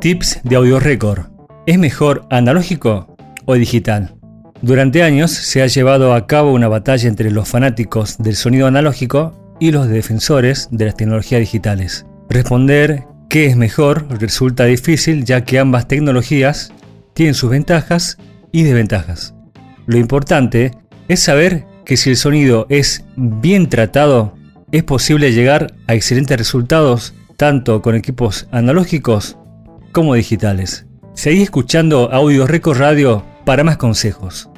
Tips de Audio Record. ¿Es mejor analógico o digital? Durante años se ha llevado a cabo una batalla entre los fanáticos del sonido analógico y los defensores de las tecnologías digitales. Responder qué es mejor resulta difícil ya que ambas tecnologías tienen sus ventajas y desventajas. Lo importante es saber que si el sonido es bien tratado, es posible llegar a excelentes resultados tanto con equipos analógicos como digitales. Seguí escuchando Audio Record Radio para más consejos.